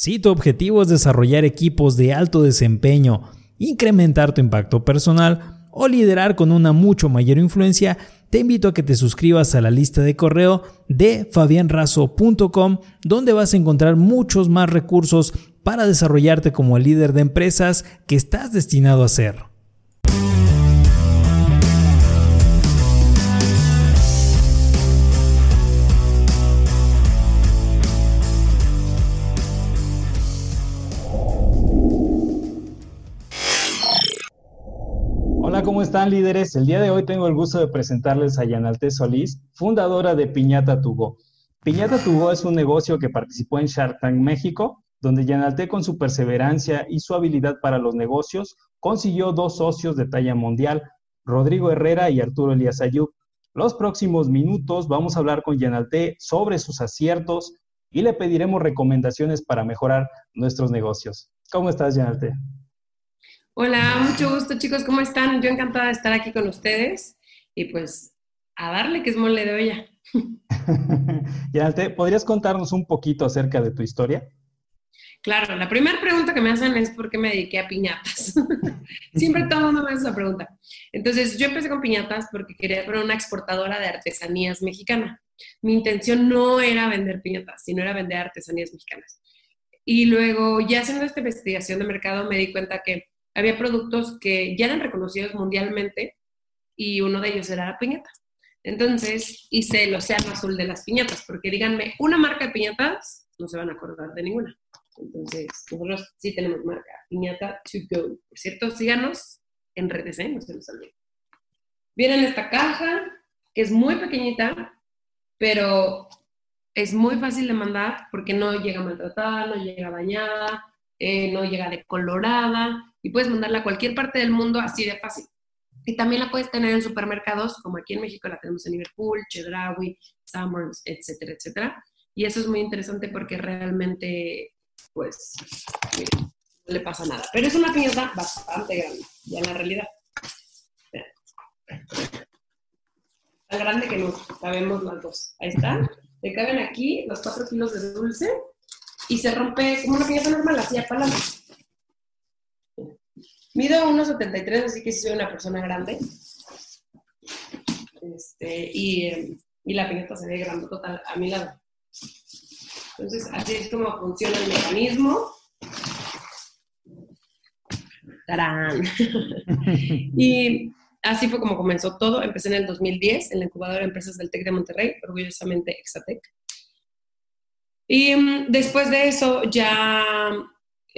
Si tu objetivo es desarrollar equipos de alto desempeño, incrementar tu impacto personal o liderar con una mucho mayor influencia, te invito a que te suscribas a la lista de correo de fabianrazo.com, donde vas a encontrar muchos más recursos para desarrollarte como el líder de empresas que estás destinado a ser. ¿Cómo están líderes? El día de hoy tengo el gusto de presentarles a Yanalte Solís, fundadora de Piñata Tugo. Piñata Tugo es un negocio que participó en Shark Tank México, donde Yanalte con su perseverancia y su habilidad para los negocios consiguió dos socios de talla mundial, Rodrigo Herrera y Arturo Elías Ayub. Los próximos minutos vamos a hablar con Yanalte sobre sus aciertos y le pediremos recomendaciones para mejorar nuestros negocios. ¿Cómo estás, Yanalte? Hola, mucho gusto chicos, ¿cómo están? Yo encantada de estar aquí con ustedes y pues a darle que es mole de olla. Yanate, ¿podrías contarnos un poquito acerca de tu historia? Claro, la primera pregunta que me hacen es por qué me dediqué a piñatas. Siempre todo el mundo me hace esa pregunta. Entonces, yo empecé con piñatas porque quería ser una exportadora de artesanías mexicana. Mi intención no era vender piñatas, sino era vender artesanías mexicanas. Y luego, ya haciendo esta investigación de mercado, me di cuenta que había productos que ya eran reconocidos mundialmente y uno de ellos era la piñata. Entonces hice el océano azul de las piñatas, porque díganme, una marca de piñatas, no se van a acordar de ninguna. Entonces, nosotros sí tenemos marca, piñata to go. Por cierto, síganos en redes, ¿eh? no se nos olvide. Viene en esta caja, que es muy pequeñita, pero es muy fácil de mandar porque no llega maltratada, no llega dañada, eh, no llega decolorada, y puedes mandarla a cualquier parte del mundo así de fácil. Y también la puedes tener en supermercados, como aquí en México la tenemos en Liverpool, Chedraui, Summers, etcétera, etcétera. Y eso es muy interesante porque realmente, pues, no le pasa nada. Pero es una piñata bastante grande, ya en la realidad. Tan grande que no sabemos las dos. Ahí está. Le caben aquí los cuatro kilos de dulce y se rompe como una piñata normal, así a palabras. Mido 1,73, así que sí soy una persona grande. Este, y, y, la piñata se ve grande total a mi lado. Entonces, así es como funciona el mecanismo. ¡Tarán! y así fue como comenzó todo. Empecé en el 2010 en la incubadora de empresas del TEC de Monterrey, orgullosamente Exatec. Y mm, después de eso ya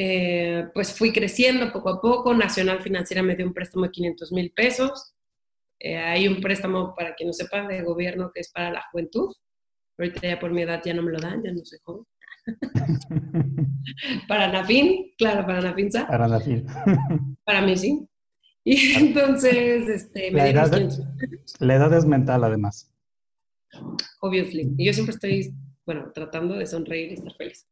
eh, pues fui creciendo poco a poco. Nacional Financiera me dio un préstamo de 500 mil pesos. Eh, hay un préstamo, para quien no sepa, de gobierno que es para la juventud. Ahorita ya por mi edad ya no me lo dan, ya no soy joven. para Nafin, claro, para Nafinsa. Para Nafin. para mí sí. Y entonces, este, la, edad, la edad es mental, además. Obviously. Y yo siempre estoy bueno, tratando de sonreír y estar feliz.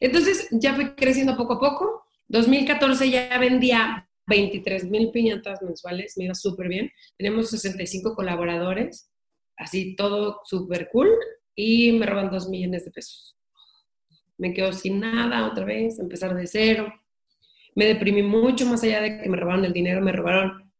Entonces ya fui creciendo poco a poco. 2014 ya vendía 23 mil piñatas mensuales, me iba súper bien. Tenemos 65 colaboradores, así todo súper cool, y me roban 2 millones de pesos. Me quedo sin nada otra vez, empezar de cero. Me deprimí mucho más allá de que me robaron el dinero, me robaron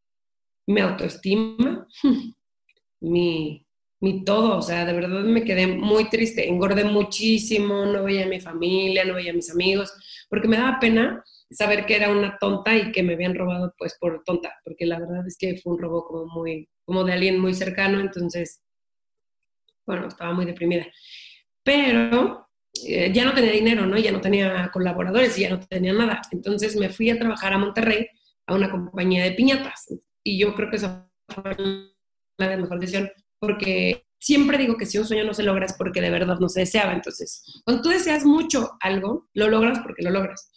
mi autoestima, mi, mi todo, o sea, de verdad me quedé muy triste, engordé muchísimo, no veía a mi familia, no veía a mis amigos, porque me daba pena saber que era una tonta y que me habían robado pues por tonta, porque la verdad es que fue un robo como muy, como de alguien muy cercano, entonces, bueno, estaba muy deprimida. Pero eh, ya no tenía dinero, ¿no? Ya no tenía colaboradores y ya no tenía nada. Entonces me fui a trabajar a Monterrey a una compañía de piñatas y yo creo que esa fue la mejor decisión porque siempre digo que si un sueño no se logra es porque de verdad no se deseaba. Entonces, cuando tú deseas mucho algo, lo logras porque lo logras.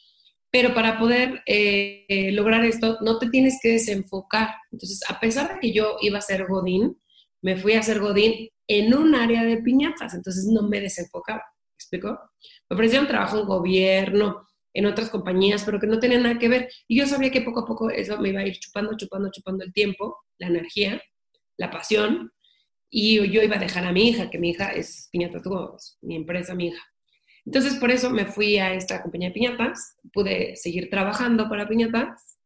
Pero para poder eh, lograr esto, no te tienes que desenfocar. Entonces, a pesar de que yo iba a ser Godín, me fui a ser Godín en un área de piñatas, entonces no me desenfocaba. ¿Me explico? Me ofrecieron trabajo en gobierno, en otras compañías, pero que no tenían nada que ver. Y yo sabía que poco a poco eso me iba a ir chupando, chupando, chupando el tiempo, la energía, la pasión, y yo iba a dejar a mi hija, que mi hija es Piñata Tugo, mi empresa, mi hija. Entonces, por eso me fui a esta compañía de piñatas, pude seguir trabajando para piñatas,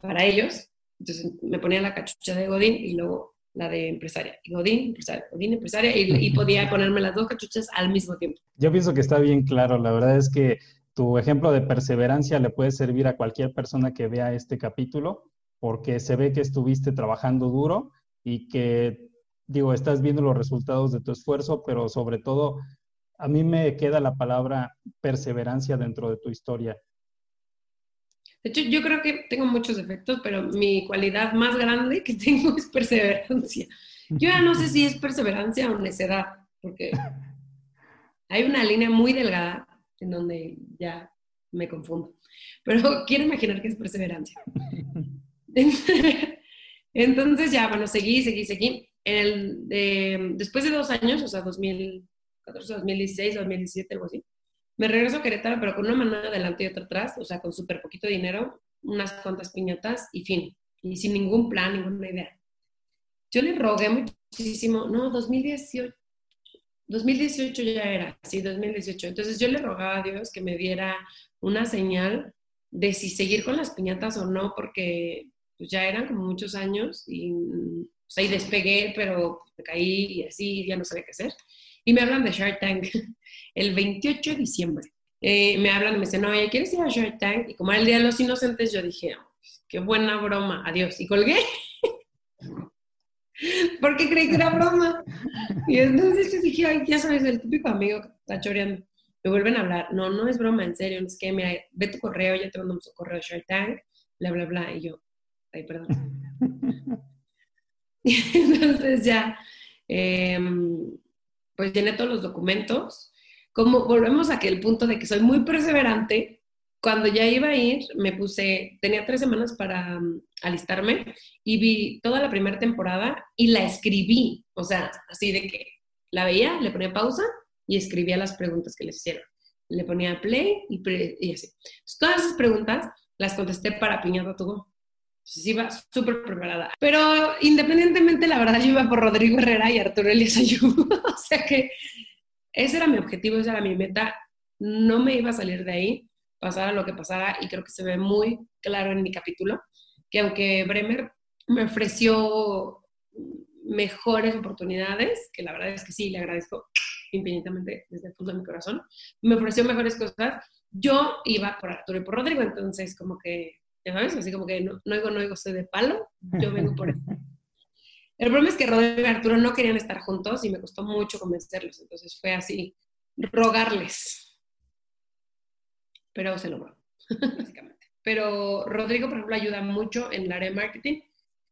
para ellos. Entonces, me ponía la cachucha de Godín y luego la de empresaria. Godín, empresaria, Godín, empresaria, y, y podía ponerme las dos cachuchas al mismo tiempo. Yo pienso que está bien claro. La verdad es que tu ejemplo de perseverancia le puede servir a cualquier persona que vea este capítulo, porque se ve que estuviste trabajando duro y que, digo, estás viendo los resultados de tu esfuerzo, pero sobre todo, a mí me queda la palabra perseverancia dentro de tu historia. De hecho, yo creo que tengo muchos defectos, pero mi cualidad más grande que tengo es perseverancia. Yo ya no sé si es perseverancia o necedad, porque hay una línea muy delgada en donde ya me confundo. Pero quiero imaginar que es perseverancia. Entonces ya, bueno, seguí, seguí, seguí. En el, después de dos años, o sea, 2014, 2016, 2017, algo así, me regreso a Querétaro, pero con una mano adelante y otra atrás, o sea, con súper poquito dinero, unas cuantas piñatas y fin. Y sin ningún plan, ninguna idea. Yo le rogué muchísimo, no, 2018, 2018 ya era, sí, 2018. Entonces yo le rogaba a Dios que me diera una señal de si seguir con las piñatas o no, porque pues, ya eran como muchos años y, sea, y despegué, pero caí y así, ya no sabía qué hacer. Y me hablan de Shark Tank el 28 de diciembre. Eh, me hablan y me dicen, no, ¿quieres ir a Shark Tank? Y como era el Día de los Inocentes, yo dije, qué buena broma, adiós. Y colgué. porque creí que era broma. Y entonces yo dije, ay, ya sabes, el típico amigo que está choreando. Me vuelven a hablar, no, no es broma, en serio, es que, mira, ve tu correo, ya te mandamos un correo de Shark Tank, bla, bla, bla. Y yo, ay, perdón. entonces ya, em, pues llené todos los documentos. Como volvemos a aquel punto de que soy muy perseverante, cuando ya iba a ir, me puse, tenía tres semanas para um, alistarme y vi toda la primera temporada y la escribí, o sea, así de que la veía, le ponía pausa y escribía las preguntas que les hicieron. Le ponía play y, y así. todas esas preguntas las contesté para Piñata Tugo. Entonces iba súper preparada. Pero independientemente, la verdad, yo iba por Rodrigo Herrera y Arturo Elias Ayú. o sea que ese era mi objetivo, esa era mi meta. No me iba a salir de ahí pasara lo que pasara, y creo que se ve muy claro en mi capítulo, que aunque Bremer me ofreció mejores oportunidades, que la verdad es que sí, le agradezco infinitamente desde el fondo de mi corazón, me ofreció mejores cosas, yo iba por Arturo y por Rodrigo, entonces como que, ya sabes, así como que no, no digo, no digo, soy de palo, yo vengo por eso. El problema es que Rodrigo y Arturo no querían estar juntos y me costó mucho convencerlos, entonces fue así, rogarles, pero se logró, básicamente. Pero Rodrigo, por ejemplo, ayuda mucho en el área de marketing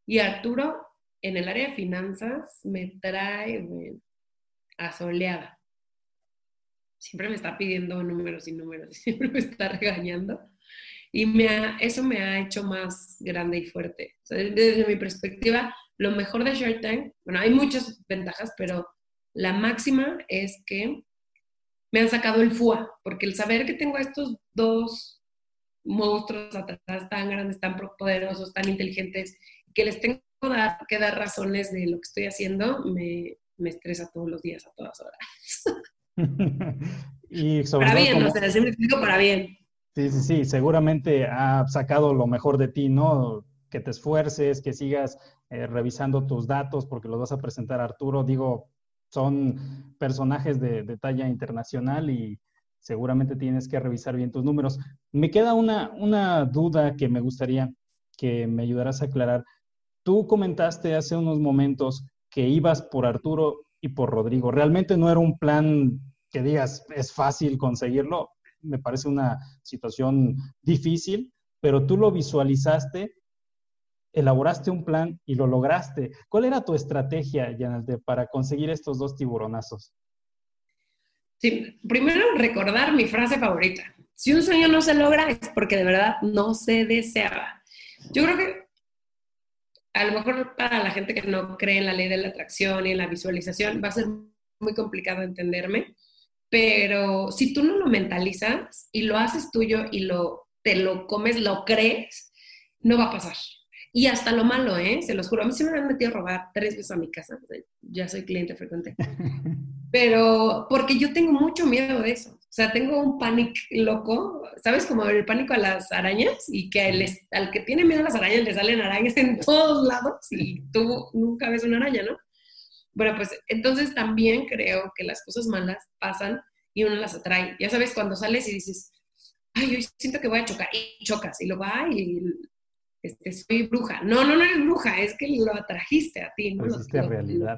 y Arturo en el área de finanzas me trae asoleada. Siempre me está pidiendo números y números y siempre me está regañando. Y me eso me ha hecho más grande y fuerte. desde mi perspectiva, lo mejor de Tank, bueno, hay muchas ventajas, pero la máxima es que me han sacado el FUA, porque el saber que tengo estos dos monstruos atrás tan grandes, tan poderosos, tan inteligentes, que les tengo que dar razones de lo que estoy haciendo, me, me estresa todos los días, a todas horas. y para bien, no sé, siempre explico para bien. Sí, sí, sí, seguramente ha sacado lo mejor de ti, ¿no? Que te esfuerces, que sigas eh, revisando tus datos porque los vas a presentar a Arturo. Digo, son personajes de, talla internacional y seguramente tienes que revisar bien tus números. Me queda una, una duda que me gustaría que me ayudaras a aclarar. Tú comentaste hace unos momentos que ibas por Arturo y por Rodrigo. Realmente no era un plan que digas es fácil conseguirlo. Me parece una situación difícil, pero tú lo visualizaste elaboraste un plan y lo lograste. ¿Cuál era tu estrategia, Yanalte, para conseguir estos dos tiburonazos? Sí, primero recordar mi frase favorita. Si un sueño no se logra es porque de verdad no se deseaba. Yo creo que a lo mejor para la gente que no cree en la ley de la atracción y en la visualización va a ser muy complicado entenderme, pero si tú no lo mentalizas y lo haces tuyo y lo, te lo comes, lo crees, no va a pasar. Y hasta lo malo, ¿eh? Se los juro. A mí se me han metido a robar tres veces a mi casa. Ya soy cliente frecuente. Pero porque yo tengo mucho miedo de eso. sea, tengo un pánico loco, ¿sabes? Como el pánico a las arañas y que al que tiene miedo a las arañas le salen arañas en todos lados y tú nunca ves una araña, ¿no? Bueno, pues entonces también creo que las cosas malas pasan y uno las atrae. Ya sabes, cuando sales y dices, ay, yo siento que voy a chocar, y chocas, y lo va y este, soy bruja. No, no, no eres bruja, es que lo atrajiste a ti, ¿no? Lo hiciste realidad.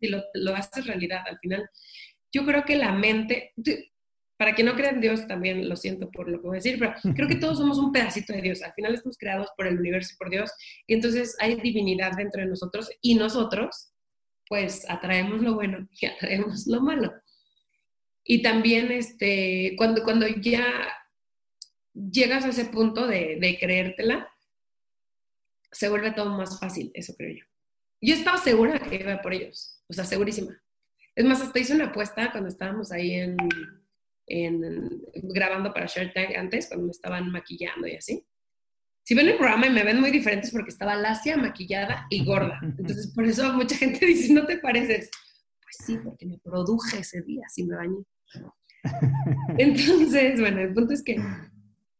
Y lo, lo haces realidad al final. Yo creo que la mente, para quien no cree en Dios, también lo siento por lo que voy a decir, pero creo que todos somos un pedacito de Dios. Al final estamos creados por el universo y por Dios, y entonces hay divinidad dentro de nosotros, y nosotros, pues, atraemos lo bueno y atraemos lo malo. Y también, este, cuando, cuando ya llegas a ese punto de, de creértela, se vuelve todo más fácil, eso creo yo. Yo estaba segura que iba por ellos, o sea, segurísima. Es más, hasta hice una apuesta cuando estábamos ahí en, en, grabando para Shark Tank antes, cuando me estaban maquillando y así. Si ven el programa y me ven muy diferentes porque estaba lacia, maquillada y gorda. Entonces, por eso mucha gente dice, no te pareces. Pues sí, porque me produje ese día, así me bañé. Entonces, bueno, el punto es que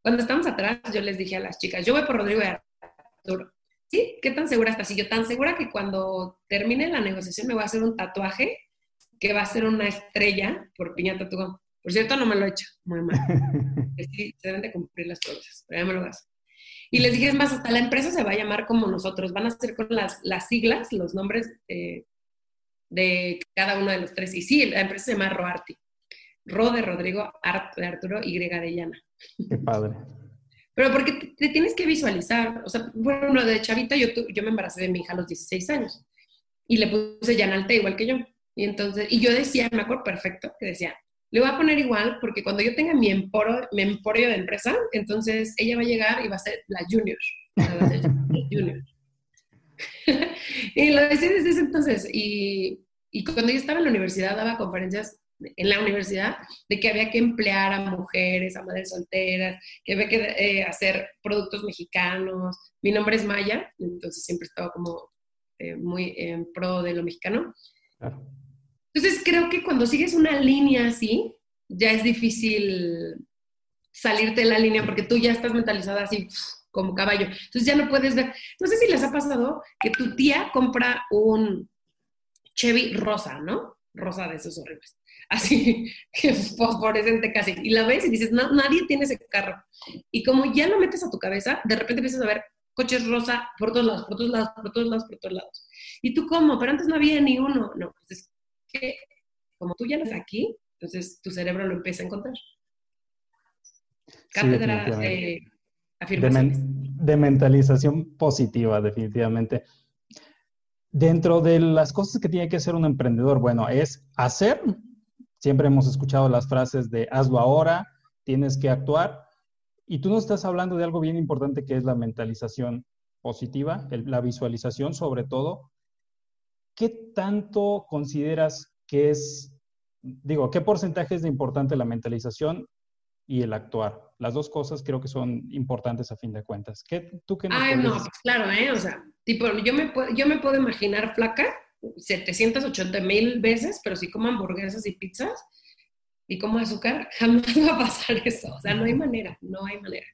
cuando estamos atrás, yo les dije a las chicas, yo voy por Rodrigo y Arturo. ¿Sí? ¿Qué tan segura estás? Y yo tan segura que cuando termine la negociación me voy a hacer un tatuaje que va a ser una estrella por piñata tatuado. Por cierto, no me lo he hecho, muy mal. Sí, se deben de cumplir las cosas, pero ya me lo vas. Y les dije, es más, hasta la empresa se va a llamar como nosotros, van a ser con las, las siglas, los nombres eh, de cada uno de los tres. Y sí, la empresa se llama Roarti. Ro de Rodrigo, Art de Arturo, Y de Llana. Qué padre. Pero porque te, tienes que visualizar, o sea, bueno, de chavita yo, yo me embaracé de mi hija a los 16 años y le puse Yanalte igual que yo. Y entonces, y yo decía, me acuerdo perfecto, que decía, le voy a poner igual porque cuando yo tenga mi emporio, mi emporio de empresa, entonces ella va a llegar y va a ser la junior. Junior. y lo decía desde ese entonces. Y, y cuando yo estaba en la universidad daba conferencias en la universidad de que había que emplear a mujeres, a madres solteras, que había que eh, hacer productos mexicanos. Mi nombre es Maya, entonces siempre estaba como eh, muy en pro de lo mexicano. Entonces creo que cuando sigues una línea así, ya es difícil salirte de la línea porque tú ya estás mentalizada así como caballo. Entonces ya no puedes ver. No sé si les ha pasado que tu tía compra un Chevy rosa, ¿no? Rosa de esos horribles así que fosforescente casi. Y la ves y dices, nadie tiene ese carro. Y como ya lo metes a tu cabeza, de repente empiezas a ver coches rosa por todos lados, por todos lados, por todos lados, por todos lados. ¿Y tú cómo? Pero antes no había ni uno. No, pues es que como tú ya lo aquí, entonces tu cerebro lo empieza a encontrar. Cátedra de de mentalización positiva, definitivamente. Dentro de las cosas que tiene que hacer un emprendedor, bueno, es hacer Siempre hemos escuchado las frases de hazlo ahora, tienes que actuar. Y tú nos estás hablando de algo bien importante que es la mentalización positiva, la visualización sobre todo. ¿Qué tanto consideras que es, digo, qué porcentaje es de importante la mentalización y el actuar? Las dos cosas creo que son importantes a fin de cuentas. ¿Qué, ¿Tú qué Ay, no, pues claro, ¿eh? O sea, tipo, yo me, yo me puedo imaginar flaca 780 mil veces, pero si como hamburguesas y pizzas y como azúcar, jamás va a pasar eso. O sea, no hay manera, no hay manera.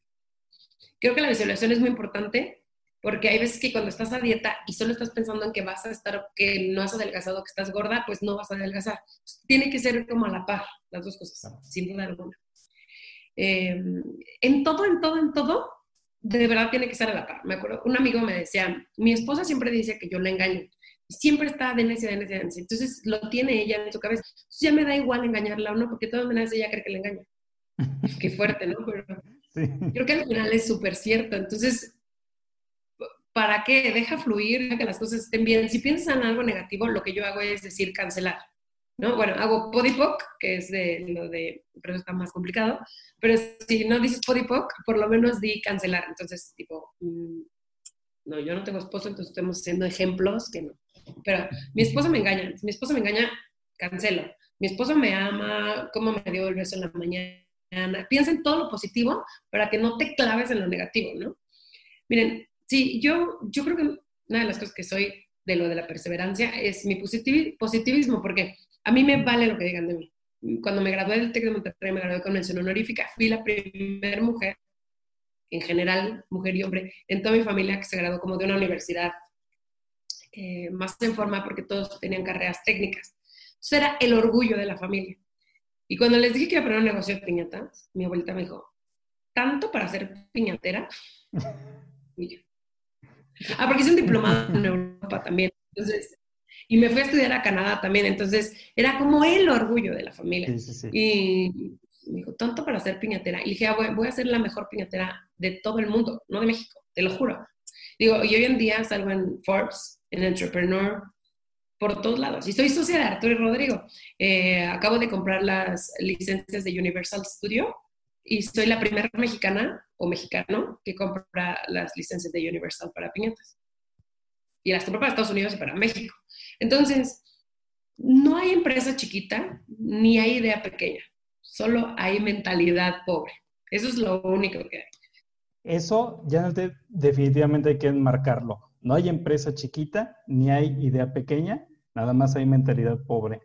Creo que la visualización es muy importante porque hay veces que cuando estás a dieta y solo estás pensando en que vas a estar, que no has adelgazado, que estás gorda, pues no vas a adelgazar. Tiene que ser como a la par, las dos cosas, sin duda alguna. Em, en todo, en todo, en todo, de verdad tiene que ser a la par. Me acuerdo, un amigo me decía, mi esposa siempre dice que yo le engaño siempre está de necia, de necia, de necia. Entonces lo tiene ella en su cabeza. Entonces ya me da igual engañarla o no, porque de todas maneras ella cree que le engaña. Qué fuerte, ¿no? Pero creo que al final es súper cierto. Entonces, ¿para qué? Deja fluir, deja que las cosas estén bien. Si piensas en algo negativo, lo que yo hago es decir cancelar. ¿no? Bueno, hago podipoc, que es de lo de, pero está más complicado, pero si no dices podipoc, por lo menos di cancelar. Entonces, tipo, mm, no, yo no tengo esposo, entonces estamos haciendo ejemplos que no. Pero mi esposo me engaña, si mi esposo me engaña, cancelo. Mi esposo me ama, cómo me dio el beso en la mañana. Piensa en todo lo positivo para que no te claves en lo negativo, ¿no? Miren, sí, yo, yo creo que una de las cosas que soy de lo de la perseverancia es mi positivismo, porque a mí me vale lo que digan de mí. cuando me gradué del TEC de Monterrey, me gradué con mención honorífica, fui la primera mujer, en general, mujer y hombre, en toda mi familia que se graduó como de una universidad eh, más en forma porque todos tenían carreras técnicas. Entonces era el orgullo de la familia. Y cuando les dije que iba a poner un negocio de piñatas, mi abuelita me dijo, ¿tanto para ser piñatera? Y yo, ah, porque hice un diplomado en Europa también. Entonces, y me fui a estudiar a Canadá también. Entonces, era como el orgullo de la familia. Y me dijo, ¿tanto para ser piñatera? Y dije, ah, voy, voy a ser la mejor piñatera de todo el mundo, no de México, te lo juro. Digo, y hoy en día salgo en Forbes, en Entrepreneur, por todos lados. Y soy socia de Arturo y Rodrigo. Eh, acabo de comprar las licencias de Universal Studio y soy la primera mexicana o mexicano que compra las licencias de Universal para piñatas. Y las compro para Estados Unidos y para México. Entonces, no hay empresa chiquita ni hay idea pequeña. Solo hay mentalidad pobre. Eso es lo único que hay. Eso ya definitivamente hay que enmarcarlo. No hay empresa chiquita ni hay idea pequeña, nada más hay mentalidad pobre.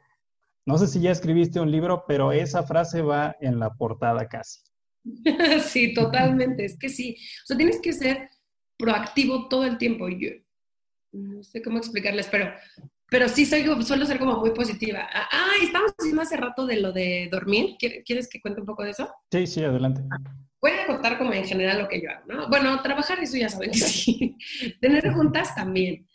No sé si ya escribiste un libro, pero esa frase va en la portada casi. sí, totalmente. Es que sí. O sea, tienes que ser proactivo todo el tiempo. Yo no sé cómo explicarles, pero, pero sí soy, suelo ser como muy positiva. Ah, estamos diciendo hace rato de lo de dormir. ¿Quieres que cuente un poco de eso? Sí, sí, adelante. Voy a contar como en general lo que yo hago, ¿no? Bueno, trabajar, eso ya saben que sí. Tener juntas también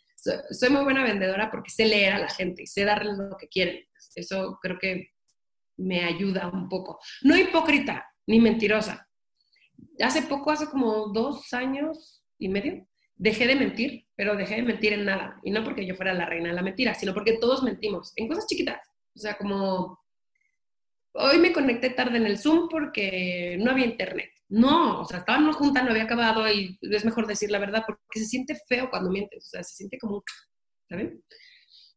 soy muy buena vendedora porque sé leer a la gente y sé darles lo que quieren. Eso creo que me ayuda un poco. No hipócrita ni mentirosa. Hace poco, hace como dos años y medio, dejé de mentir, pero dejé de mentir en nada. Y no porque yo fuera la reina de la mentira, sino porque todos mentimos en cosas chiquitas. O sea, como hoy me conecté tarde en el Zoom porque no había internet. No, o sea, estábamos juntas, no había acabado y es mejor decir la verdad porque se siente feo cuando mientes, o sea, se siente como, ¿saben?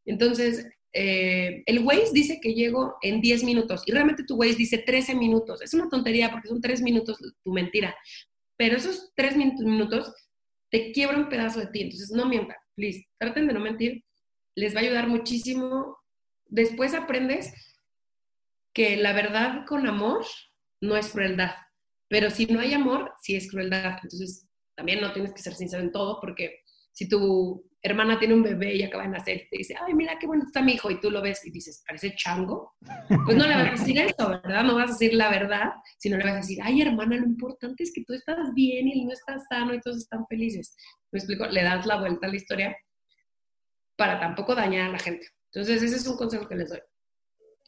Entonces, eh, el Waze dice que llego en 10 minutos y realmente tu Waze dice 13 minutos. Es una tontería porque son 3 minutos tu mentira, pero esos 3 minutos te quiebra un pedazo de ti, entonces no mientan, please, traten de no mentir, les va a ayudar muchísimo. Después aprendes que la verdad con amor no es crueldad pero si no hay amor, sí es crueldad. Entonces, también no tienes que ser sincero en todo, porque si tu hermana tiene un bebé y acaba de nacer y te dice, ay, mira qué bueno está mi hijo, y tú lo ves y dices, parece chango, pues no le vas a decir eso, ¿verdad? No vas a decir la verdad, sino le vas a decir, ay, hermana, lo importante es que tú estás bien y él no está sano y todos están felices. ¿Me explico? Le das la vuelta a la historia para tampoco dañar a la gente. Entonces, ese es un consejo que les doy.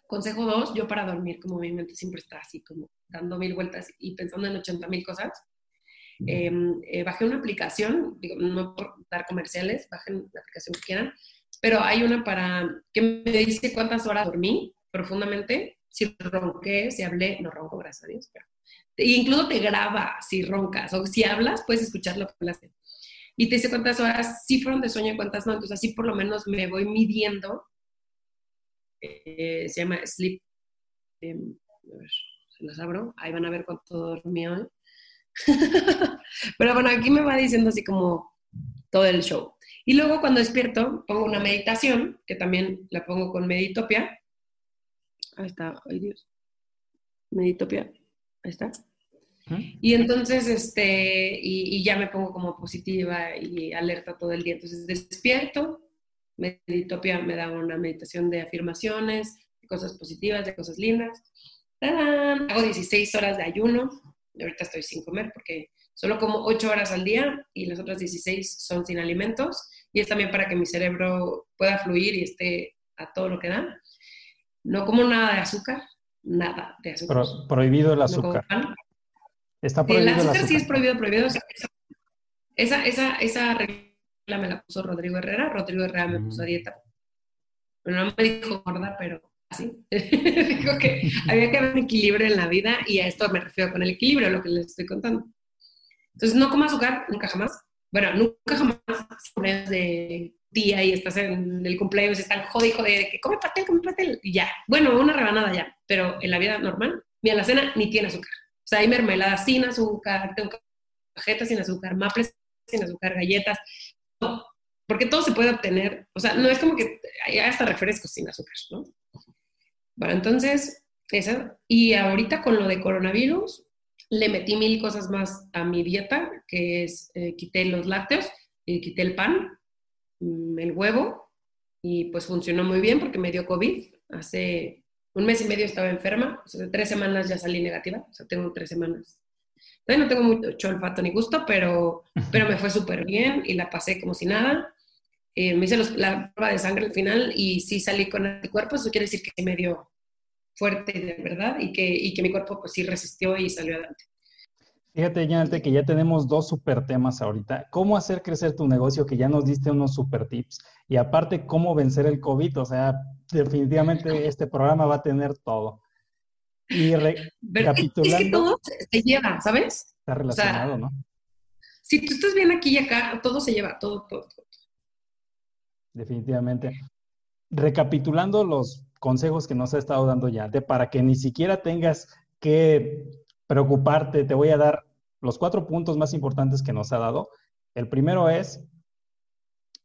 Consejo dos, yo para dormir, como mi mente siempre está así, como dando mil vueltas y pensando en 80 mil cosas, em, eh, bajé una aplicación, digo, no por dar comerciales, bajen la aplicación que quieran, pero hay una para que me dice cuántas horas dormí profundamente, si ronqué, si hablé, no ronco, gracias a Dios, pero e incluso te graba si roncas o si hablas, puedes escuchar lo que hablaste. Y te dice cuántas horas sí fueron de sueño y cuántas no. Entonces así por lo menos me voy midiendo eh, se llama Sleep. Em, a ver, se las abro. Ahí van a ver cuánto dormí hoy. Pero bueno, aquí me va diciendo así como todo el show. Y luego cuando despierto, pongo una meditación, que también la pongo con Meditopia. Ahí está, ay Dios. Meditopia, ahí está. Y entonces, este, y, y, ya me pongo como positiva y alerta todo el día. Entonces despierto, Meditopia me da una meditación de afirmaciones, de cosas positivas, de cosas lindas. Hago 16 horas de ayuno. Ahorita estoy sin comer porque solo como 8 horas al día y las otras 16 son sin alimentos. Y es también para que mi cerebro pueda fluir y esté a todo lo que da. No como nada de azúcar, nada de azúcar. prohibido el azúcar. Está prohibido el azúcar, sí es prohibido, prohibido. esa, esa, esa me la puso Rodrigo Herrera, Rodrigo Herrera me puso a dieta. Bueno, no me dijo gorda, pero así. dijo que había que haber un equilibrio en la vida y a esto me refiero con el equilibrio, lo que les estoy contando. Entonces, no como azúcar, nunca jamás. Bueno, nunca jamás de día y estás en el cumpleaños y están jode, jode, de que come pastel, come pastel, y ya. Bueno, una rebanada ya, pero en la vida normal, ni a la cena ni tiene azúcar. O sea, hay mermelada sin azúcar, tengo cajetas sin azúcar, maples sin azúcar, galletas, porque todo se puede obtener, o sea, no es como que hay hasta refrescos sin azúcar, ¿no? Bueno, entonces esa. Y ahorita con lo de coronavirus, le metí mil cosas más a mi dieta, que es, eh, quité los lácteos y quité el pan, mm, el huevo, y pues funcionó muy bien porque me dio COVID. Hace un mes y medio estaba enferma, o sea, tres semanas ya salí negativa, o sea, tengo tres semanas. No tengo mucho olfato ni gusto, pero, pero me fue súper bien y la pasé como si nada. Eh, me hice la prueba de sangre al final y sí salí con anticuerpos, eso quiere decir que me dio fuerte de verdad y que, y que mi cuerpo pues sí resistió y salió adelante. Fíjate, Yanate, que ya tenemos dos super temas ahorita. ¿Cómo hacer crecer tu negocio? Que ya nos diste unos super tips. Y aparte, ¿cómo vencer el COVID? O sea, definitivamente este programa va a tener todo. Y recapitulando... Es que todo se lleva, ¿sabes? Está relacionado, ¿no? Si tú estás bien aquí y acá, todo se lleva, todo, todo, todo. Definitivamente. Recapitulando los consejos que nos ha estado dando ya, de para que ni siquiera tengas que preocuparte, te voy a dar los cuatro puntos más importantes que nos ha dado. El primero es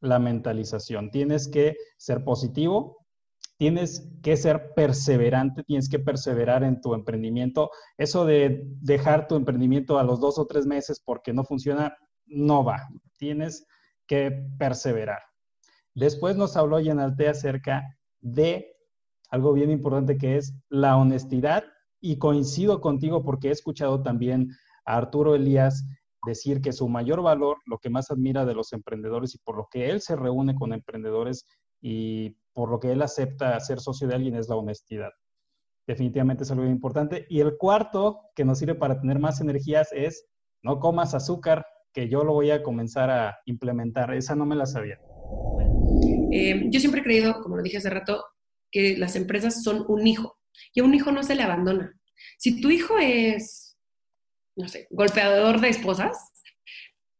la mentalización. Tienes que ser positivo, tienes que ser perseverante, tienes que perseverar en tu emprendimiento. Eso de dejar tu emprendimiento a los dos o tres meses porque no funciona, no va. Tienes que perseverar. Después nos habló Yenalte acerca de algo bien importante que es la honestidad y coincido contigo porque he escuchado también a Arturo Elías decir que su mayor valor, lo que más admira de los emprendedores y por lo que él se reúne con emprendedores y por lo que él acepta ser socio de alguien es la honestidad. Definitivamente es algo importante. Y el cuarto que nos sirve para tener más energías es no comas azúcar, que yo lo voy a comenzar a implementar. Esa no me la sabía. Eh, yo siempre he creído, como lo dije hace rato, que las empresas son un hijo y a un hijo no se le abandona. Si tu hijo es, no sé, golpeador de esposas,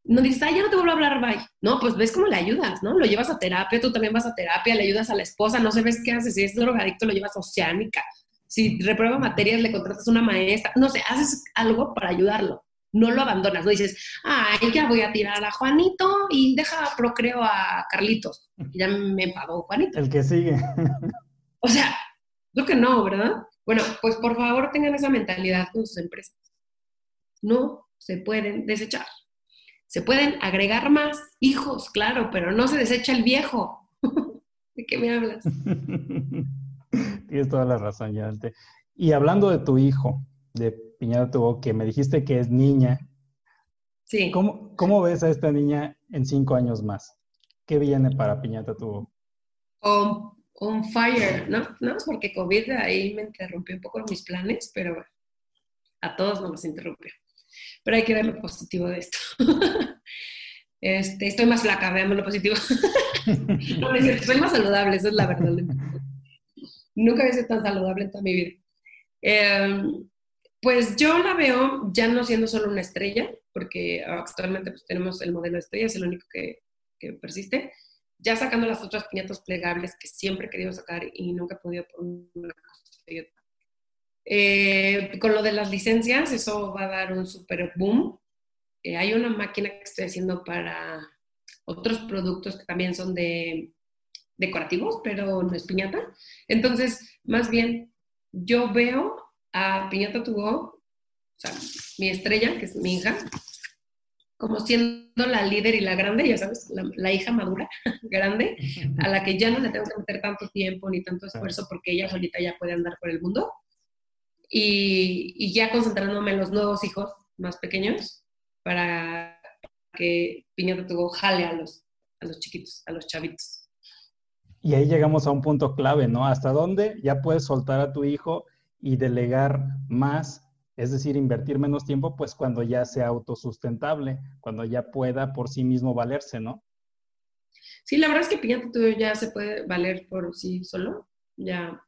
no dices, ay, ya no te vuelvo a hablar, bye. No, pues ves cómo le ayudas, ¿no? Lo llevas a terapia, tú también vas a terapia, le ayudas a la esposa, no sabes qué haces. Si es drogadicto, lo llevas a oceánica. Si reprueba materias, le contratas una maestra. No sé, haces algo para ayudarlo no lo abandonas, no dices, ay, ya voy a tirar a Juanito y deja procreo a Carlitos. ya me pagó Juanito. El que sigue. o sea, creo que no, ¿verdad? Bueno, pues por favor tengan esa mentalidad con sus empresas. No se pueden desechar. Se pueden agregar más hijos, claro, pero no se desecha el viejo. ¿De qué me hablas? Tienes toda la razón, Yanate. Y hablando de tu hijo, de Piñata Tubo, que me dijiste que es niña. Sí. ¿Cómo, ¿Cómo, ves a esta niña en cinco años más? ¿Qué viene para Piñata Tubo? On, fire, ¿no? No, es porque COVID ahí me interrumpió un poco mis planes, pero a todos nos los interrumpió. Pero hay que ver lo positivo de esto. Este, estoy más flaca, veamos lo positivo. no, es soy más saludable, eso es la verdad. Nunca había sido tan saludable en toda mi vida. Eh, pues yo la veo ya no siendo solo una estrella, porque actualmente pues, tenemos el modelo de estrella, es el único que, persiste, ya sacando las otras piñatas plegables que siempre he sacar y nunca he podido poner una cosa eh, con lo de las licencias, eso va a dar un super boom. Eh, hay una máquina que estoy haciendo para otros productos que también son de decorativos, pero no es piñata. Entonces, más bien, yo veo a Piñata o sea, mi estrella, que es mi hija, como siendo la líder y la grande, ya sabes, la, hija madura, grande, a la que ya no le tengo que meter tanto tiempo ni tanto esfuerzo porque ella solita ya puede andar por el mundo. Y, y ya concentrándome en los nuevos hijos más pequeños para que Piñata Tuvo jale a los, a los chiquitos, a los chavitos. Y ahí llegamos a un punto clave, ¿no? ¿Hasta dónde ya puedes soltar a tu hijo y delegar más, es decir, invertir menos tiempo, pues cuando ya sea autosustentable, cuando ya pueda por sí mismo valerse, ¿no? Sí, la verdad es que Piñata tú ya se puede valer por sí solo, ya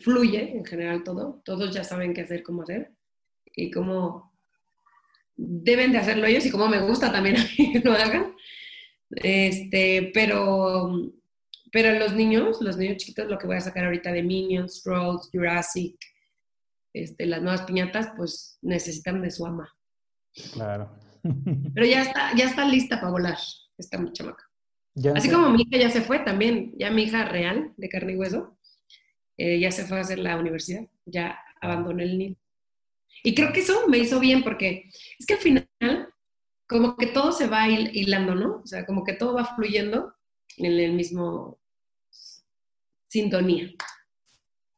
fluye en general todo, todos ya saben qué hacer, cómo hacer y cómo deben de hacerlo ellos y cómo me gusta también que lo hagan. Este, pero pero los niños, los niños chiquitos, lo que voy a sacar ahorita de Minions, Trolls, Jurassic, este, las nuevas piñatas, pues necesitan de su ama. Claro. Pero ya está, ya está lista para volar esta chamaca. Así como mi hija ya se fue también, ya mi hija real, de carne y hueso, eh, ya se fue a hacer la universidad, ya abandonó el nido. Y creo que eso me hizo bien porque es que al final como que todo se va hilando, ¿no? O sea, como que todo va fluyendo en el mismo sintonía.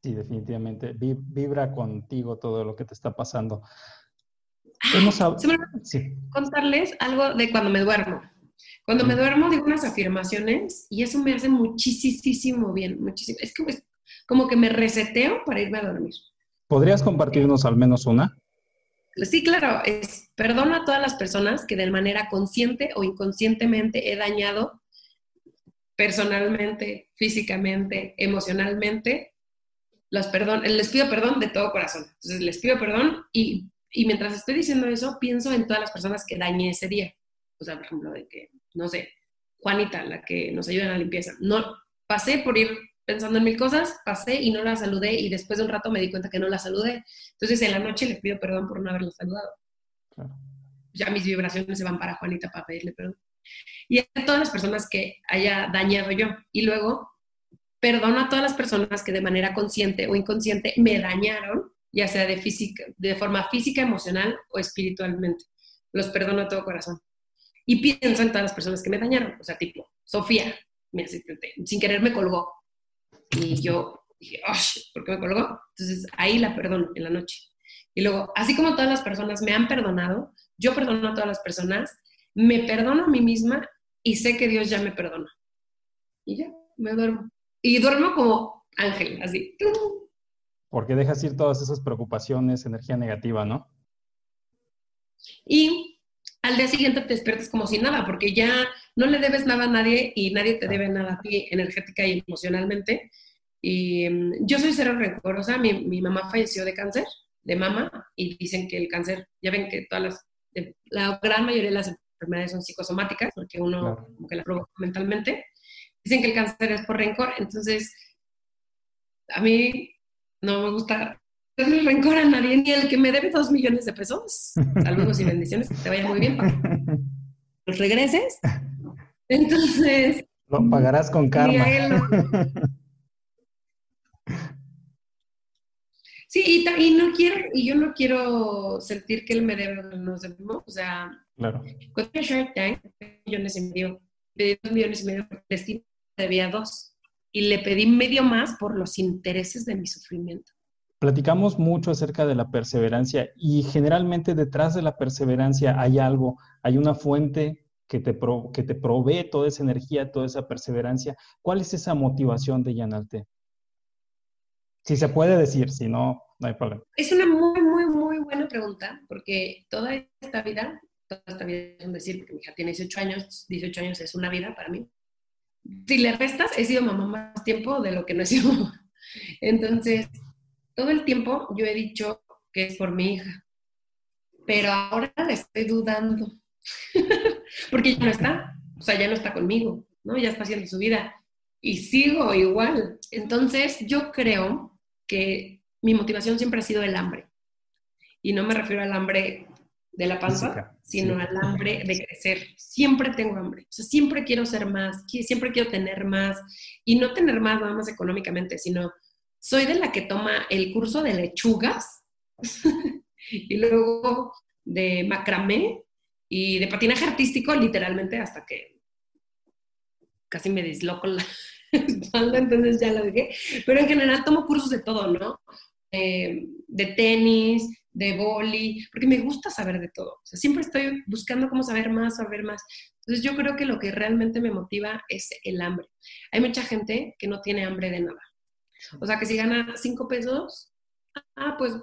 Sí, definitivamente. Vibra contigo todo lo que te está pasando. sí. contarles algo de cuando me duermo. Cuando me duermo digo unas afirmaciones y eso me hace muchísimo bien, muchísimo. Es que como que me reseteo para irme a dormir. ¿Podrías compartirnos al menos una? Sí, claro, es perdona a todas las personas que de manera consciente o inconscientemente he dañado personalmente, físicamente, emocionalmente. Los perdón, les pido perdón de todo corazón. Entonces les pido perdón y, y mientras estoy diciendo eso, pienso en todas las personas que dañé ese día. O sea, por ejemplo, de que, no sé, Juanita, la que nos ayuda en la limpieza. No, pasé por ir pensando en mil cosas, pasé y no la saludé y después de un rato me di cuenta que no la saludé. Entonces en la noche le pido perdón por no haberla saludado. Ya mis vibraciones se van para Juanita para pedirle perdón. Y a todas las personas que haya dañado yo. Y luego perdono a todas las personas que de manera consciente o inconsciente me dañaron, ya sea de, física, de forma física, emocional o espiritualmente. Los perdono a todo corazón. Y pienso en todas las personas que me dañaron. O sea, tipo, Sofía, sin querer me colgó y yo dije, ¿por qué me colgó? Entonces ahí la perdono en la noche. Y luego, así como todas las personas me han perdonado, yo perdono a todas las personas, me perdono a mí misma y sé que Dios ya me perdona. Y ya, me duermo. Y duermo como ángel, así. Porque dejas ir todas esas preocupaciones, energía negativa, ¿no? Y al día siguiente te despiertas como si nada, porque ya no le debes nada a nadie y nadie te debe nada a ti energética y emocionalmente. Y mm, yo soy cero rencorosa, mi, mi, mamá falleció de cáncer, de mama, y dicen que el cáncer, ya ven que todas las, la gran mayoría de las enfermedades son psicosomáticas, porque uno como que la provoca mentalmente. Dicen que el cáncer es por rencor, entonces a mí no me gusta el rencor a nadie, ni el que me debe dos millones de pesos. Saludos y bendiciones, que te vaya muy bien. Los regreses. Entonces. Lo pagarás con karma. Sí, y, no quiero, y yo no quiero sentir que él me debe, nos debemos, o sea, claro. cuando Shark Tank, millones y medio, pedí dos millones y medio por destino, debía dos, y le pedí medio más por los intereses de mi sufrimiento. Platicamos mucho acerca de la perseverancia y generalmente detrás de la perseverancia hay algo, hay una fuente que te, que te provee toda esa energía, toda esa perseverancia. ¿Cuál es esa motivación de Yanalte? Si se puede decir, si no, no hay problema. Es una muy, muy, muy buena pregunta, porque toda esta vida, toda esta vida es un decir, porque mi hija tiene 18 años, 18 años es una vida para mí. Si le restas, he sido mamá más tiempo de lo que no he sido mamá. Entonces, todo el tiempo yo he dicho que es por mi hija, pero ahora estoy dudando, porque ya no está, o sea, ya no está conmigo, ¿no? Ya está haciendo su vida y sigo igual. Entonces, yo creo que mi motivación siempre ha sido el hambre. Y no me refiero al hambre de la panza, sino al hambre de crecer. Siempre tengo hambre. O sea, siempre quiero ser más, siempre quiero tener más. Y no tener más nada más económicamente, sino soy de la que toma el curso de lechugas y luego de macramé y de patinaje artístico literalmente hasta que casi me disloco la espalda, entonces ya lo dejé. Pero en general tomo cursos de todo, ¿no? de tenis, de boli, porque me gusta saber de todo. O sea, siempre estoy buscando cómo saber más, saber más. Entonces yo creo que lo que realmente me motiva es el hambre. Hay mucha gente que no tiene hambre de nada. O sea, que si gana cinco pesos, ah, pues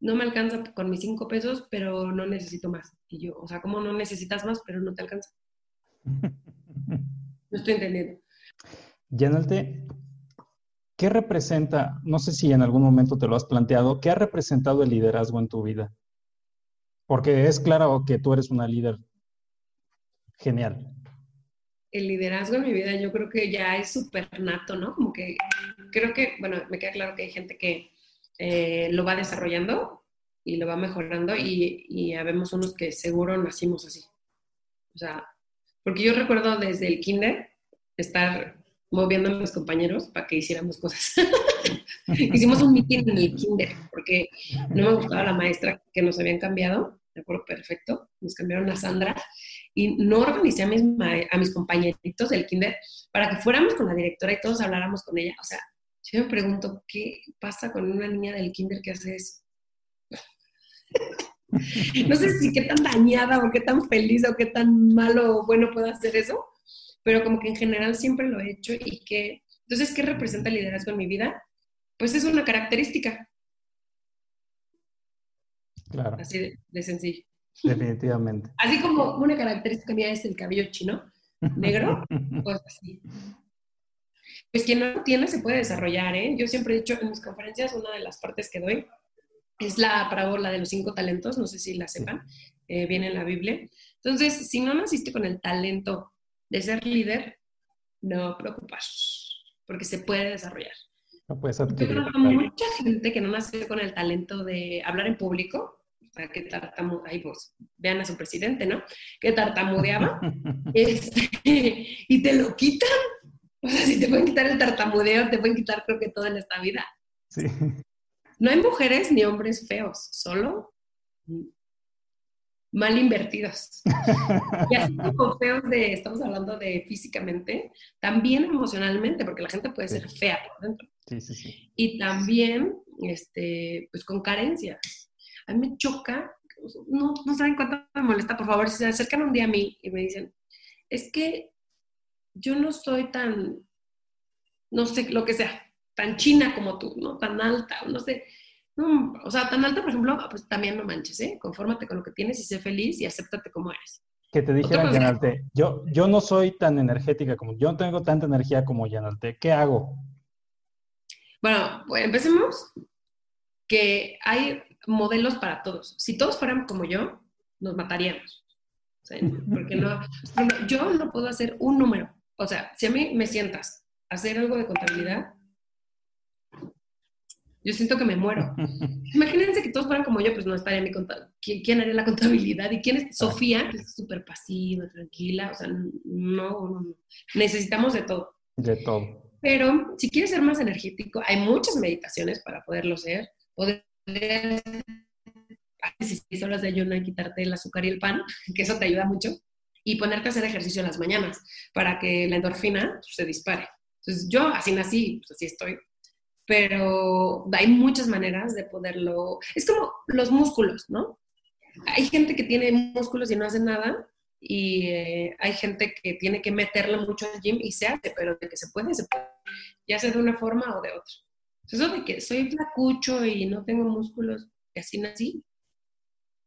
no me alcanza con mis cinco pesos, pero no necesito más. Y yo, o sea, ¿cómo no necesitas más, pero no te alcanza? No estoy entendiendo. Yanalte, ¿qué representa, no sé si en algún momento te lo has planteado, qué ha representado el liderazgo en tu vida? Porque es claro que tú eres una líder genial el liderazgo en mi vida yo creo que ya es súper nato, ¿no? Como que creo que, bueno, me queda claro que hay gente que eh, lo va desarrollando y lo va mejorando y, y habemos unos que seguro nacimos así. O sea, porque yo recuerdo desde el kinder estar moviendo a mis compañeros para que hiciéramos cosas. Hicimos un meeting en el kinder, porque no me gustaba la maestra que nos habían cambiado, de acuerdo, perfecto, nos cambiaron a Sandra, y no organicé a mis, a compañeritos del kinder para que fuéramos con la directora y todos habláramos con ella. O sea, yo me pregunto, ¿qué pasa con una niña del kinder que hace eso? no sé si qué tan dañada o qué tan feliz o qué tan malo o bueno puede hacer eso, pero como que en general siempre lo he hecho y que, entonces, ¿qué representa el liderazgo en mi vida? Pues es una característica. Claro. Así de, sencillo. Definitivamente. Así como una característica mía es el cabello chino, negro, pues así. Pues quien no lo tiene se puede desarrollar, ¿eh? Yo siempre he dicho en mis conferencias, una de las partes que doy es la parábola de los cinco talentos, no sé si la sepan, eh, viene en la Biblia. Entonces, si no naciste con el talento de ser líder, no preocupas, porque se puede desarrollar. No puedes adquirir. mucha gente que no nace con el talento de hablar en público, o sea, que tartamudeaba, ahí vos, vean a su presidente, ¿no? Que tartamudeaba, este, y te lo quitan. O sea, si te pueden quitar el tartamudeo, te pueden quitar creo que todo en esta vida. Sí. No hay mujeres ni hombres feos, solo mal invertidos. y así como feos de, estamos hablando de físicamente, también emocionalmente, porque la gente puede ser fea por dentro. Sí, sí, sí. Y también, este, pues con carencias. A mí me choca, no, no saben cuánto me molesta, por favor, si se acercan un día a mí y me dicen, es que yo no soy tan, no sé, lo que sea, tan china como tú, ¿no? Tan alta, no sé. No, o sea, tan alta, por ejemplo, pues también no manches, ¿eh? Confórmate con lo que tienes y sé feliz y acéptate como eres. Que te dijeran, Yanalte, yo, yo no soy tan energética como, yo no tengo tanta energía como Yanalte, ¿qué hago? Bueno, pues empecemos que hay modelos para todos. Si todos fueran como yo, nos mataríamos. porque no, yo no puedo hacer un número. O sea, si a mí me sientas a hacer algo de contabilidad, yo siento que me muero. Imagínense que todos fueran como yo, pues no estaría mi contabilidad. ¿Quién, haría la contabilidad? ¿Y quién es? Sofía, que es súper pasiva, tranquila. O sea, no, no, necesitamos de todo. De todo. Pero si quieres ser más energético, hay muchas meditaciones para poderlo ser. Poder seis horas de ayuno y quitarte el azúcar y el pan, que eso te ayuda mucho. Y ponerte a hacer ejercicio en las mañanas para que la endorfina pues, se dispare. Entonces, yo así nací, pues así estoy pero hay muchas maneras de poderlo. Es como los músculos, ¿no? Hay gente que tiene músculos y no hace nada, y eh, hay gente que tiene que meterle mucho al gym y se hace, pero de que se puede, se puede, ya sea de una forma o de otra. Eso de que soy flacucho y no tengo músculos, y así nací.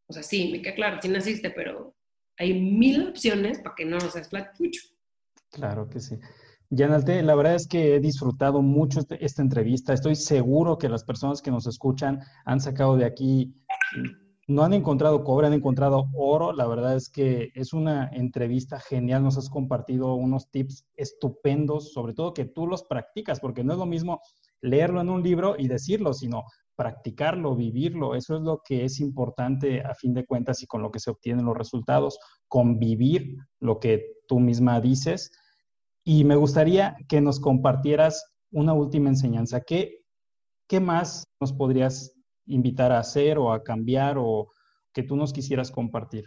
O sea, sí, me queda claro, sí naciste, pero hay mil opciones para que no seas flacucho. Claro que sí. Yanalte, la verdad es que he disfrutado mucho este, esta entrevista. Estoy seguro que las personas que nos escuchan han sacado de aquí, no han encontrado cobre, han encontrado oro. La verdad es que es una entrevista genial. Nos has compartido unos tips estupendos, sobre todo que tú los practicas, porque no es lo mismo leerlo en un libro y decirlo, sino practicarlo, vivirlo. Eso es lo que es importante a fin de cuentas y con lo que se obtienen los resultados, convivir lo que tú misma dices y me gustaría que nos compartieras una última enseñanza. ¿Qué, ¿Qué más nos podrías invitar a hacer o a cambiar o que tú nos quisieras compartir?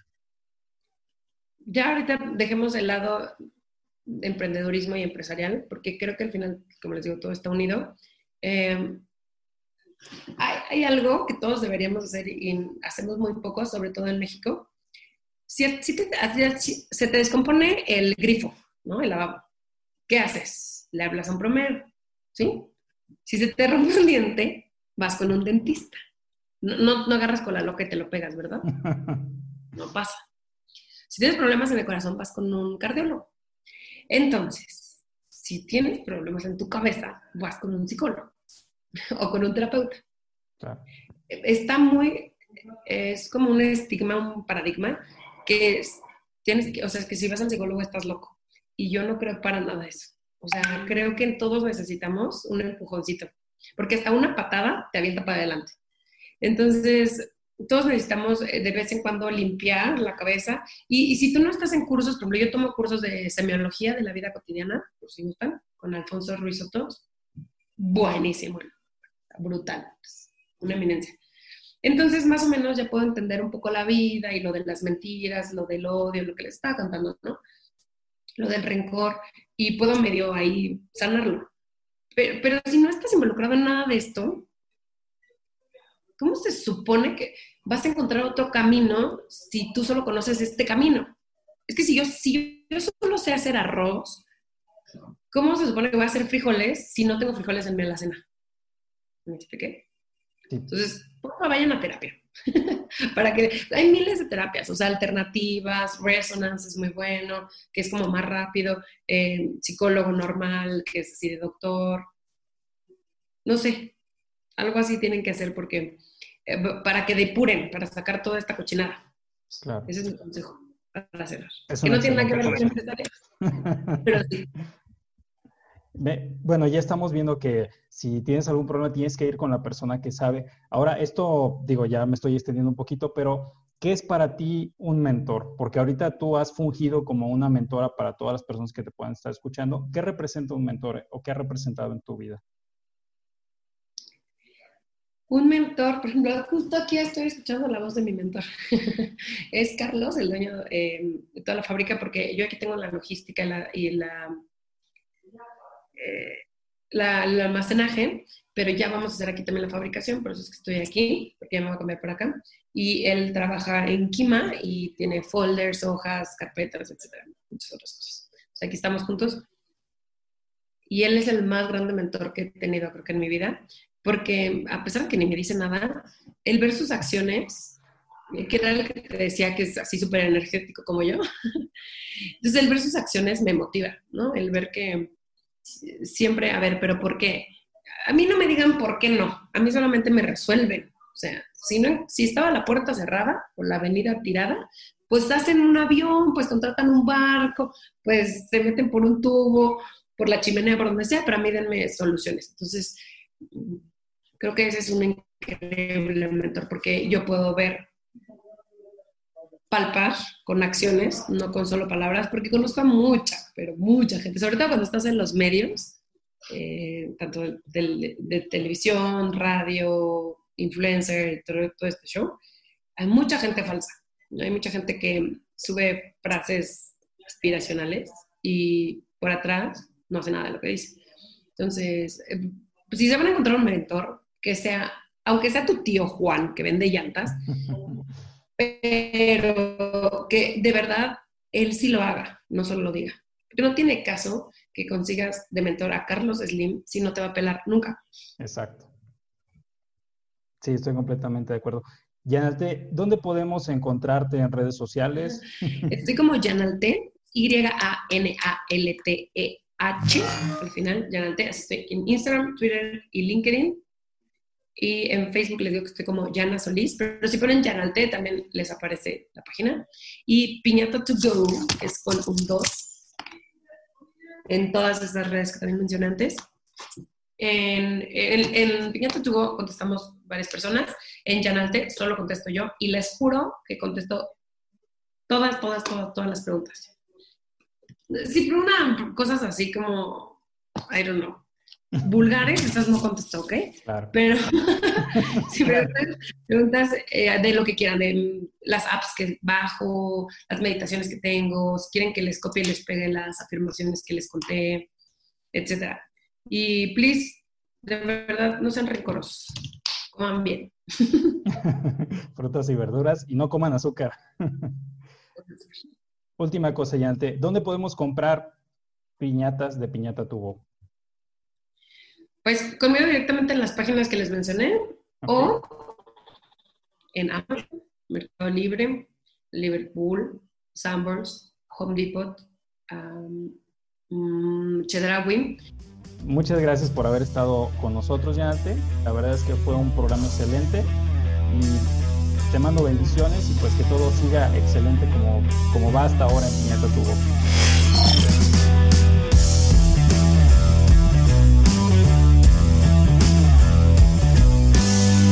Ya ahorita dejemos el lado de emprendedurismo y empresarial, porque creo que al final, como les digo, todo está unido. Eh, hay, algo que todos deberíamos hacer y hacemos muy poco, sobre todo en México. Si, se te descompone el grifo, ¿no? El lavabo. ¿Qué haces? Le hablas a un promedio, ¿sí? Si se te rompe un diente, vas con un dentista. No, no, agarras con la loca y te lo pegas, ¿verdad? No pasa. Si tienes problemas en el corazón, vas con un cardiólogo. Entonces, si tienes problemas en tu cabeza, vas con un psicólogo o con un terapeuta. Está muy, es como un estigma, un paradigma que tienes que, o sea, es que si vas al psicólogo estás loco. Y yo no creo para nada eso. O sea, creo que todos necesitamos un empujoncito, porque hasta una patada te avienta para adelante. Entonces, todos necesitamos eh, de vez en cuando limpiar la cabeza. Y, si tú no estás en cursos, por ejemplo, yo tomo cursos de semiología de la vida cotidiana, por si gustan, con Alfonso Ruiz Soto. Buenísimo, brutal, una eminencia. Entonces, más o menos ya puedo entender un poco la vida y lo de las mentiras, lo del odio, lo que les estaba contando, ¿no? Lo del rencor, y puedo medio ahí sanarlo. Pero, pero si no estás involucrado en nada de esto, ¿cómo se supone que vas a encontrar otro camino si tú solo conoces este camino? Es que si yo, si yo solo sé hacer arroz, ¿cómo se supone que voy a hacer frijoles si no tengo frijoles en mi alacena? ¿Me expliqué? Entonces, por favor, vayan a terapia. Para que hay miles de terapias, o sea, alternativas, resonance es muy bueno, que es como más rápido, eh, psicólogo normal, que es así de doctor. No sé, algo así tienen que hacer porque eh, para que depuren, para sacar toda esta cochinada. Claro. Ese es mi consejo para cerrar. que no tiene nada que ver con empresarios, pero sí. Bueno, ya estamos viendo que si tienes algún problema tienes que ir con la persona que sabe. Ahora, esto, digo, ya me estoy extendiendo un poquito, pero ¿qué es para ti un mentor? Porque ahorita tú has fungido como una mentora para todas las personas que te puedan estar escuchando. ¿Qué representa un mentor o qué ha representado en tu vida? Un mentor, por ejemplo, justo aquí estoy escuchando la voz de mi mentor. es Carlos, el dueño eh, de toda la fábrica, porque yo aquí tengo la logística y la, la, el almacenaje, pero ya vamos a hacer aquí también la fabricación, por eso es que estoy aquí, porque ya me voy a cambiar por acá. Y él trabaja en Kima y tiene folders, hojas, carpetas, etcétera, muchas otras cosas. O sea, aquí estamos juntos. Y él es el más grande mentor que he tenido, creo que en mi vida, porque a pesar de que ni me dice nada, él ver sus acciones, que era el que te decía que es así súper energético como yo, entonces el ver sus acciones me motiva, ¿no? El ver que siempre, a ver, pero ¿por qué? A mí no me digan por qué no, a mí solamente me resuelven. O sea, si, no, si estaba la puerta cerrada o la avenida tirada, pues hacen un avión, pues contratan un barco, pues se meten por un tubo, por la chimenea, por donde sea, pero a mí denme soluciones. Entonces, creo que ese es un increíble mentor porque yo puedo ver, palpar con acciones, no con solo palabras, porque conozco a mucha, pero mucha gente, sobre todo cuando estás en los medios, eh, tanto de, televisión, radio, influencer, todo, todo este show, hay mucha gente falsa, hay mucha gente que sube frases aspiracionales y por atrás no hace nada de lo que dice. Entonces, eh, pues si se van a encontrar un mentor, que sea, aunque sea tu tío Juan, que vende llantas, pero que de verdad él sí lo haga, no solo lo diga. Porque no tiene caso que consigas de mentor a Carlos Slim si no te va a pelar nunca. Exacto. Sí, estoy completamente de acuerdo. Yanalte, ¿dónde podemos encontrarte en redes sociales? Estoy como Yanalte, Y-A-N-A-L-T-E-H, al final, Yanalte. Estoy en Instagram, Twitter y LinkedIn. Y en Facebook les digo que estoy como Yana Solís, pero si ponen Yanalte también les aparece la página. Y Piñata to Go es con un 2 en todas estas redes que también mencioné antes. En, en, Piñata to Go contestamos varias personas. En Yanalte solo contesto yo y les juro que contesto todas, todas, todas, todas las preguntas. Si preguntan cosas así como, I don't know, vulgares, esas no contesto, ¿ok? Claro. Pero si me preguntas eh, de lo que quieran, de las apps que bajo, las meditaciones que tengo, si quieren que les copie y les pegue las afirmaciones que les conté, etc. Y please, de verdad, no sean rencorosos, coman bien. Frutas y verduras y no coman azúcar. Última cosa, Yante, ¿dónde podemos comprar piñatas de piñata tubo? Pues conmigo directamente en las páginas que les mencioné o en Amazon, Mercado Libre, Liverpool, Sanborns, Home Depot, um, Muchas gracias por haber estado con nosotros, Yanate. La verdad es que fue un programa excelente y te mando bendiciones y pues que todo siga excelente como, como va hasta ahora en Piñata Tubo.